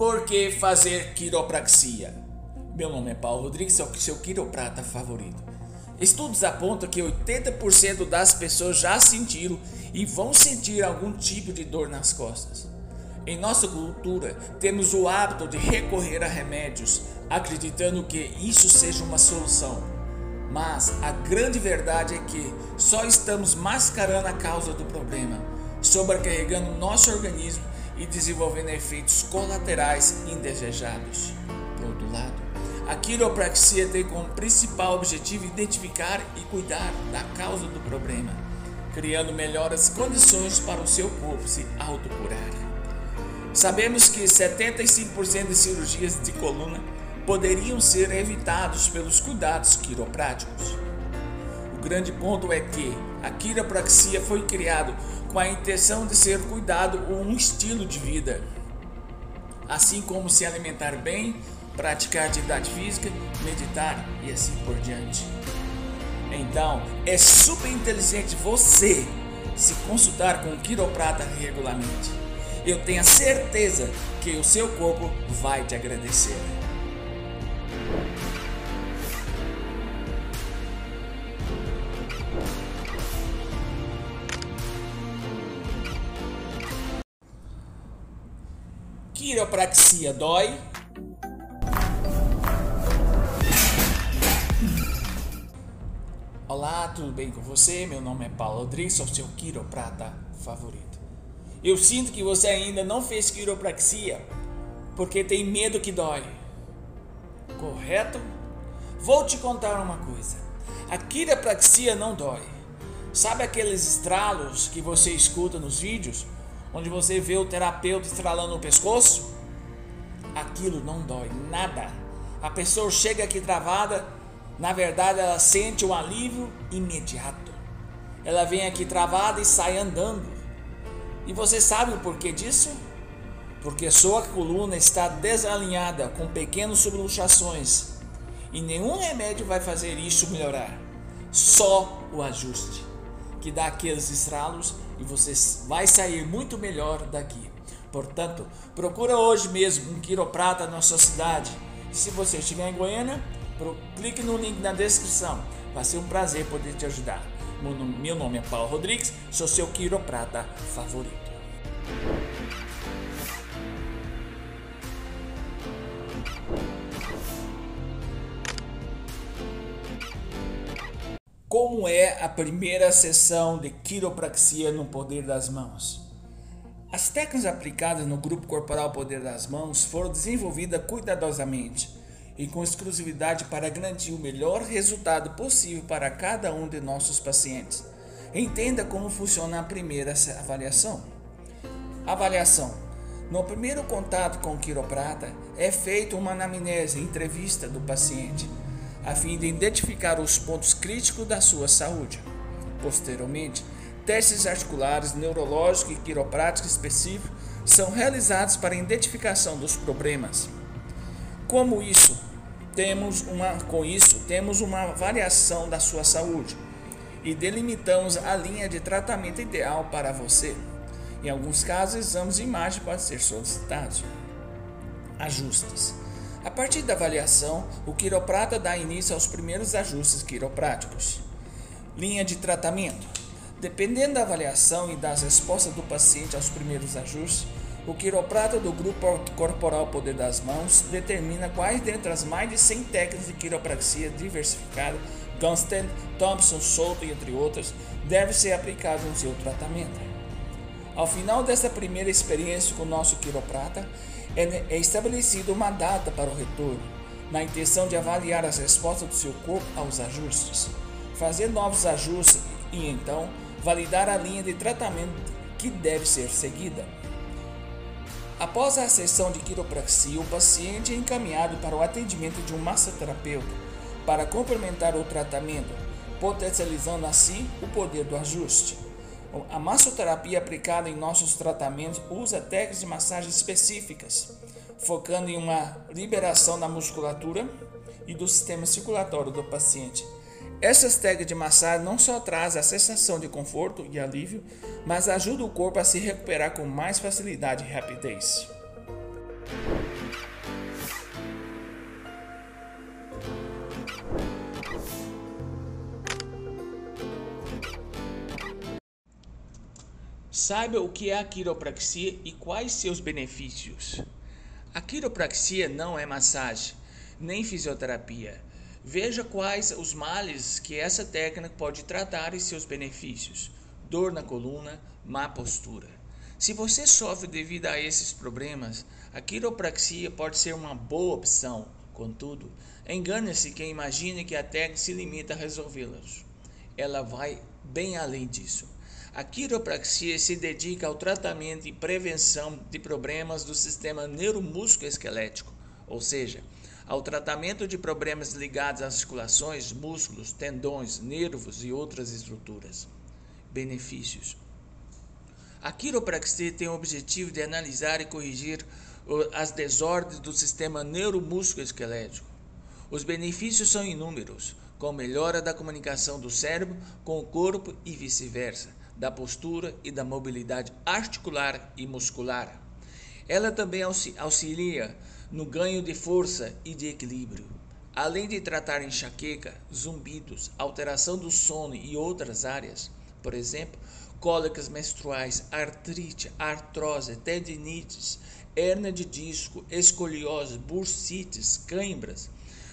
Por que fazer quiropraxia? Meu nome é Paulo Rodrigues, sou seu quiroprata favorito. Estudos apontam que 80% das pessoas já sentiram e vão sentir algum tipo de dor nas costas. Em nossa cultura, temos o hábito de recorrer a remédios, acreditando que isso seja uma solução. Mas a grande verdade é que só estamos mascarando a causa do problema, sobrecarregando nosso organismo e desenvolvendo efeitos colaterais indesejados. Por outro lado, a quiropraxia tem como principal objetivo identificar e cuidar da causa do problema, criando melhores condições para o seu corpo se autocurar. Sabemos que 75% de cirurgias de coluna poderiam ser evitados pelos cuidados quiropráticos. O grande ponto é que a quiropraxia foi criado com a intenção de ser cuidado ou um estilo de vida, assim como se alimentar bem, praticar atividade física, meditar e assim por diante. Então, é super inteligente você se consultar com um quiroprata regularmente. Eu tenho a certeza que o seu corpo vai te agradecer. Quiropraxia dói? Olá, tudo bem com você? Meu nome é Paulo Rodrigues, sou seu quiroprata favorito. Eu sinto que você ainda não fez quiropraxia porque tem medo que dói. Correto? Vou te contar uma coisa. A quiropraxia não dói. Sabe aqueles estralos que você escuta nos vídeos? Onde você vê o terapeuta estralando o pescoço, aquilo não dói nada. A pessoa chega aqui travada, na verdade ela sente um alívio imediato. Ela vem aqui travada e sai andando. E você sabe o porquê disso? Porque sua coluna está desalinhada com pequenas subluxações. E nenhum remédio vai fazer isso melhorar. Só o ajuste, que dá aqueles estralos e você vai sair muito melhor daqui. Portanto, procura hoje mesmo um quiroprata na sua cidade. Se você estiver em Goiânia, clique no link na descrição. Vai ser um prazer poder te ajudar. Meu nome é Paulo Rodrigues, sou seu quiroprata favorito. Como é a primeira sessão de quiropraxia no poder das mãos? As técnicas aplicadas no grupo corporal Poder das Mãos foram desenvolvidas cuidadosamente e com exclusividade para garantir o melhor resultado possível para cada um de nossos pacientes. Entenda como funciona a primeira avaliação. Avaliação. No primeiro contato com o quiroprata, é feita uma anamnese, entrevista do paciente a fim de identificar os pontos críticos da sua saúde. Posteriormente, testes articulares, neurológicos e quiropráticos específicos são realizados para identificação dos problemas. Como isso, temos uma, com isso, temos uma variação da sua saúde e delimitamos a linha de tratamento ideal para você. Em alguns casos, exames de imagem podem ser solicitados. Ajustes. A partir da avaliação, o quiroprata dá início aos primeiros ajustes quiropráticos. Linha de tratamento. Dependendo da avaliação e das respostas do paciente aos primeiros ajustes, o quiroprata do grupo corporal Poder das Mãos determina quais dentre as mais de 100 técnicas de quiropraxia diversificada, Gunstead, Thompson, Souto entre outras, deve ser aplicado no seu tratamento. Ao final dessa primeira experiência com o nosso quiroprata, é estabelecida uma data para o retorno, na intenção de avaliar as respostas do seu corpo aos ajustes, fazer novos ajustes e então validar a linha de tratamento que deve ser seguida. Após a sessão de quiropraxia, o paciente é encaminhado para o atendimento de um massoterapeuta para complementar o tratamento, potencializando assim o poder do ajuste. A massoterapia aplicada em nossos tratamentos usa técnicas de massagem específicas, focando em uma liberação da musculatura e do sistema circulatório do paciente. Essas técnicas de massagem não só trazem a sensação de conforto e alívio, mas ajudam o corpo a se recuperar com mais facilidade e rapidez. Saiba o que é a quiropraxia e quais seus benefícios. A quiropraxia não é massagem, nem fisioterapia. Veja quais os males que essa técnica pode tratar e seus benefícios: dor na coluna, má postura. Se você sofre devido a esses problemas, a quiropraxia pode ser uma boa opção. Contudo, engane-se quem imagine que a técnica se limita a resolvê-los. Ela vai bem além disso. A quiropraxia se dedica ao tratamento e prevenção de problemas do sistema neuromusculoesquelético, ou seja, ao tratamento de problemas ligados às articulações, músculos, tendões, nervos e outras estruturas. Benefícios: A quiropraxia tem o objetivo de analisar e corrigir as desordens do sistema neuromusculoesquelético. Os benefícios são inúmeros, com melhora da comunicação do cérebro com o corpo e vice-versa, da postura e da mobilidade articular e muscular. Ela também auxilia no ganho de força e de equilíbrio. Além de tratar enxaqueca, zumbidos, alteração do sono e outras áreas, por exemplo, cólicas menstruais, artrite, artrose, tendinites, hernia de disco, escoliose, bursites, cãibras,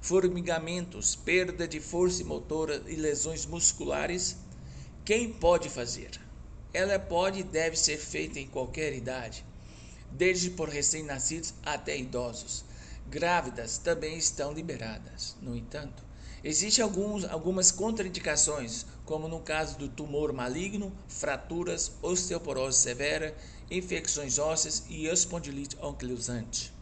formigamentos, perda de força motora e lesões musculares, quem pode fazer? Ela pode e deve ser feita em qualquer idade desde por recém-nascidos até idosos. Grávidas também estão liberadas. No entanto, existem alguns, algumas contraindicações, como no caso do tumor maligno, fraturas, osteoporose severa, infecções ósseas e espondilite anquilosante.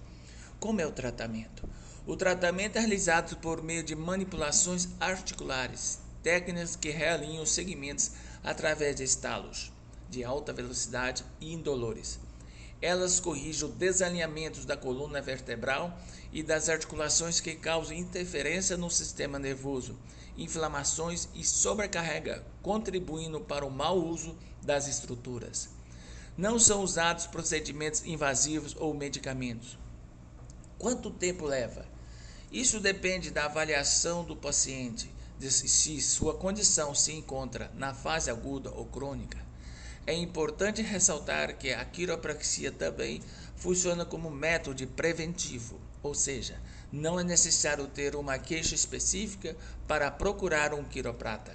Como é o tratamento? O tratamento é realizado por meio de manipulações articulares, técnicas que realinham os segmentos através de estalos de alta velocidade e indolores elas corrigem o desalinhamento da coluna vertebral e das articulações que causam interferência no sistema nervoso, inflamações e sobrecarrega, contribuindo para o mau uso das estruturas. Não são usados procedimentos invasivos ou medicamentos. Quanto tempo leva? Isso depende da avaliação do paciente, se sua condição se encontra na fase aguda ou crônica. É importante ressaltar que a quiropraxia também funciona como método preventivo, ou seja, não é necessário ter uma queixa específica para procurar um quiroprata.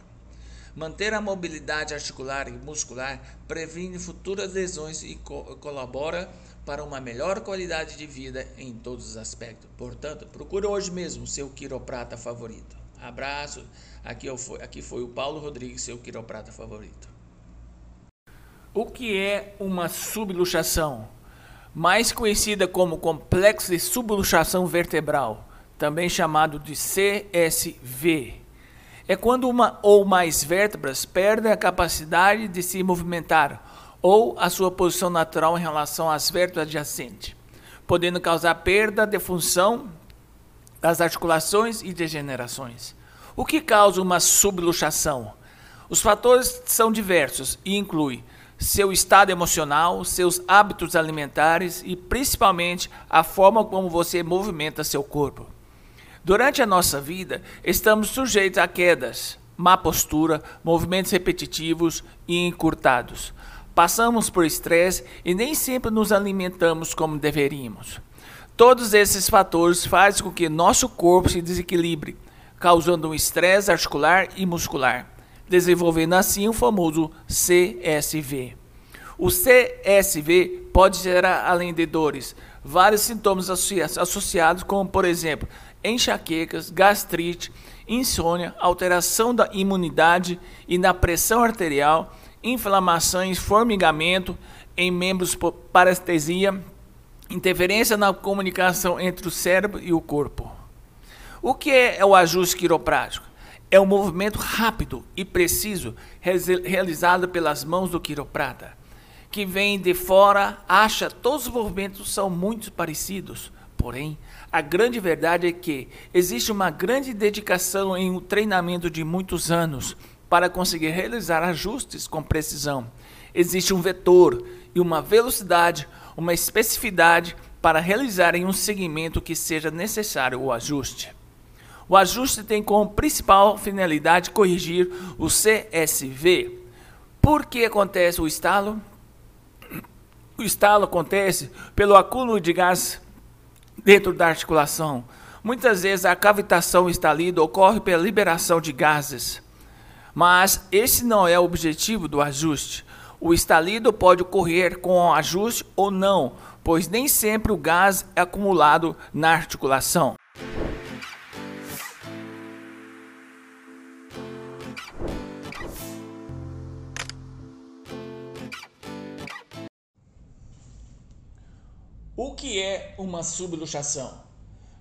Manter a mobilidade articular e muscular previne futuras lesões e co colabora para uma melhor qualidade de vida em todos os aspectos. Portanto, procure hoje mesmo seu quiroprata favorito. Abraço. Aqui, aqui foi o Paulo Rodrigues, seu quiroprata favorito. O que é uma subluxação? Mais conhecida como complexo de subluxação vertebral, também chamado de CSV. É quando uma ou mais vértebras perdem a capacidade de se movimentar ou a sua posição natural em relação às vértebras adjacentes, podendo causar perda de função das articulações e degenerações. O que causa uma subluxação? Os fatores são diversos e incluem seu estado emocional, seus hábitos alimentares e principalmente a forma como você movimenta seu corpo. Durante a nossa vida, estamos sujeitos a quedas, má postura, movimentos repetitivos e encurtados. Passamos por estresse e nem sempre nos alimentamos como deveríamos. Todos esses fatores fazem com que nosso corpo se desequilibre, causando um estresse articular e muscular desenvolvendo assim o famoso CSV. O CSV pode gerar, além de dores, vários sintomas associados, como, por exemplo, enxaquecas, gastrite, insônia, alteração da imunidade e na pressão arterial, inflamações, formigamento em membros, parestesia, interferência na comunicação entre o cérebro e o corpo. O que é o ajuste quiroprático? É um movimento rápido e preciso realizado pelas mãos do quiroprata. Que vem de fora, acha todos os movimentos são muito parecidos. Porém, a grande verdade é que existe uma grande dedicação em um treinamento de muitos anos para conseguir realizar ajustes com precisão. Existe um vetor e uma velocidade, uma especificidade para realizar em um segmento que seja necessário o ajuste. O ajuste tem como principal finalidade corrigir o CSV. Por que acontece o estalo? O estalo acontece pelo acúmulo de gás dentro da articulação. Muitas vezes a cavitação estalida ocorre pela liberação de gases. Mas esse não é o objetivo do ajuste. O estalido pode ocorrer com ajuste ou não, pois nem sempre o gás é acumulado na articulação. O que é uma subluxação?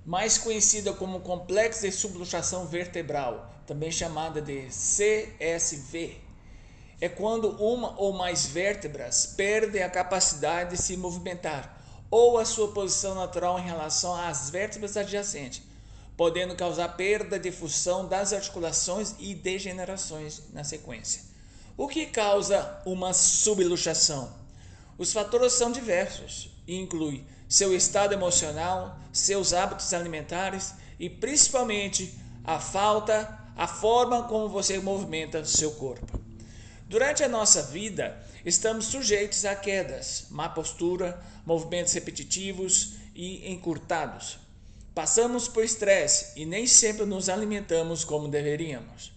Mais conhecida como complexo de subluxação vertebral, também chamada de CSV, é quando uma ou mais vértebras perdem a capacidade de se movimentar ou a sua posição natural em relação às vértebras adjacentes, podendo causar perda de função das articulações e degenerações na sequência. O que causa uma subluxação? Os fatores são diversos e incluem seu estado emocional, seus hábitos alimentares e principalmente a falta, a forma como você movimenta seu corpo. Durante a nossa vida, estamos sujeitos a quedas, má postura, movimentos repetitivos e encurtados. Passamos por estresse e nem sempre nos alimentamos como deveríamos.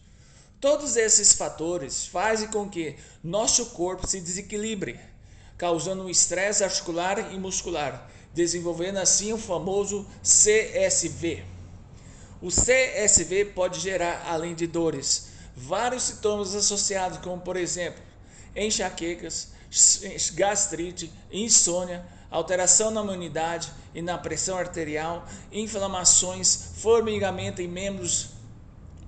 Todos esses fatores fazem com que nosso corpo se desequilibre, causando um estresse articular e muscular, desenvolvendo assim o famoso CSV. O CSV pode gerar, além de dores, vários sintomas associados, como por exemplo, enxaquecas, gastrite, insônia, alteração na imunidade e na pressão arterial, inflamações, formigamento em membros,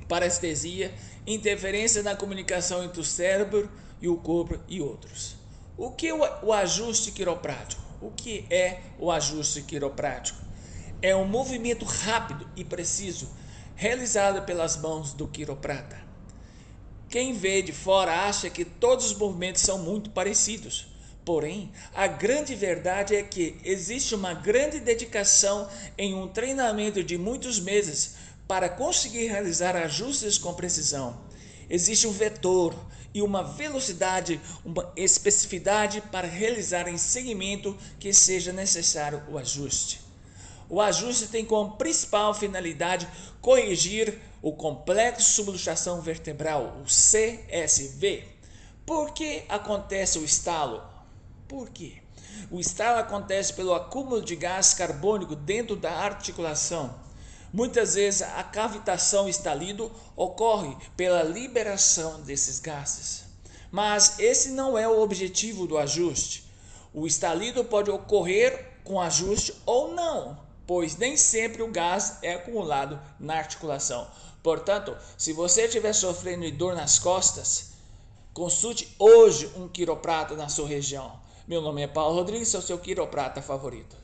parestesia, interferência na comunicação entre o cérebro e o corpo e outros. O que é o ajuste quiroprático? O que é o ajuste quiroprático? É um movimento rápido e preciso realizado pelas mãos do quiroprata. Quem vê de fora acha que todos os movimentos são muito parecidos. Porém, a grande verdade é que existe uma grande dedicação em um treinamento de muitos meses para conseguir realizar ajustes com precisão. Existe um vetor, e uma velocidade, uma especificidade para realizar em segmento que seja necessário o ajuste. O ajuste tem como principal finalidade corrigir o complexo subluxação vertebral, o CSV. Por que acontece o estalo? Por quê? O estalo acontece pelo acúmulo de gás carbônico dentro da articulação Muitas vezes a cavitação estalido ocorre pela liberação desses gases. Mas esse não é o objetivo do ajuste. O estalido pode ocorrer com ajuste ou não, pois nem sempre o gás é acumulado na articulação. Portanto, se você estiver sofrendo de dor nas costas, consulte hoje um quiroprata na sua região. Meu nome é Paulo Rodrigues, sou seu quiroprata favorito.